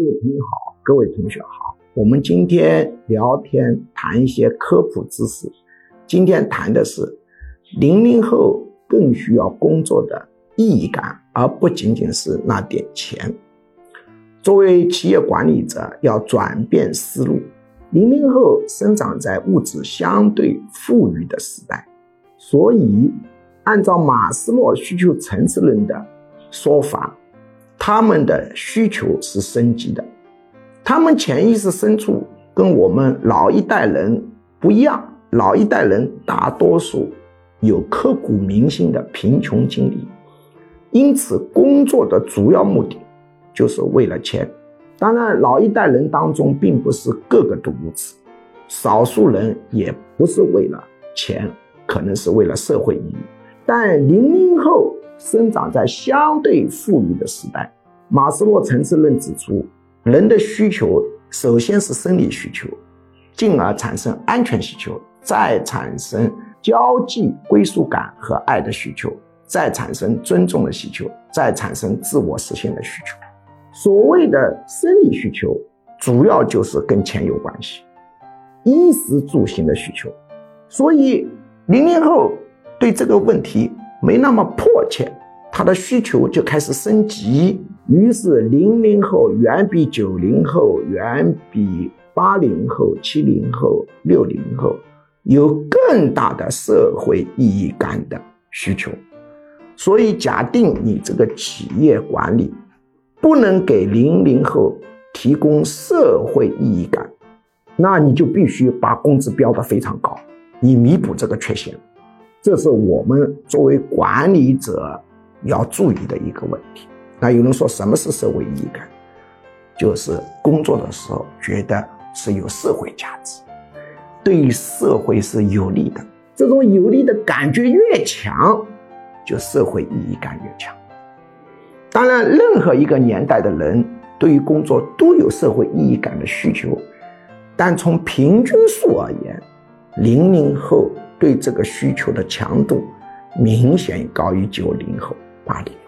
各位朋友好，各位同学好，我们今天聊天谈一些科普知识。今天谈的是零零后更需要工作的意义感，而不仅仅是那点钱。作为企业管理者，要转变思路。零零后生长在物质相对富裕的时代，所以按照马斯洛需求层次论的说法，他们的需求是升级的。他们潜意识深处跟我们老一代人不一样，老一代人大多数有刻骨铭心的贫穷经历，因此工作的主要目的。就是为了钱，当然，老一代人当中并不是个个都如此，少数人也不是为了钱，可能是为了社会意义。但零零后生长在相对富裕的时代，马斯洛层次论指出，人的需求首先是生理需求，进而产生安全需求，再产生交际归属感和爱的需求，再产生尊重的需求，再产生自我实现的需求。所谓的生理需求，主要就是跟钱有关系，衣食住行的需求。所以零零后对这个问题没那么迫切，他的需求就开始升级。于是零零后远比九零后、远比八零后、七零后、六零后有更大的社会意义感的需求。所以假定你这个企业管理。不能给零零后提供社会意义感，那你就必须把工资标得非常高，以弥补这个缺陷。这是我们作为管理者要注意的一个问题。那有人说什么是社会意义感？就是工作的时候觉得是有社会价值，对社会是有利的。这种有利的感觉越强，就社会意义感越强。当然，任何一个年代的人对于工作都有社会意义感的需求，但从平均数而言，零零后对这个需求的强度明显高于九零后、八零。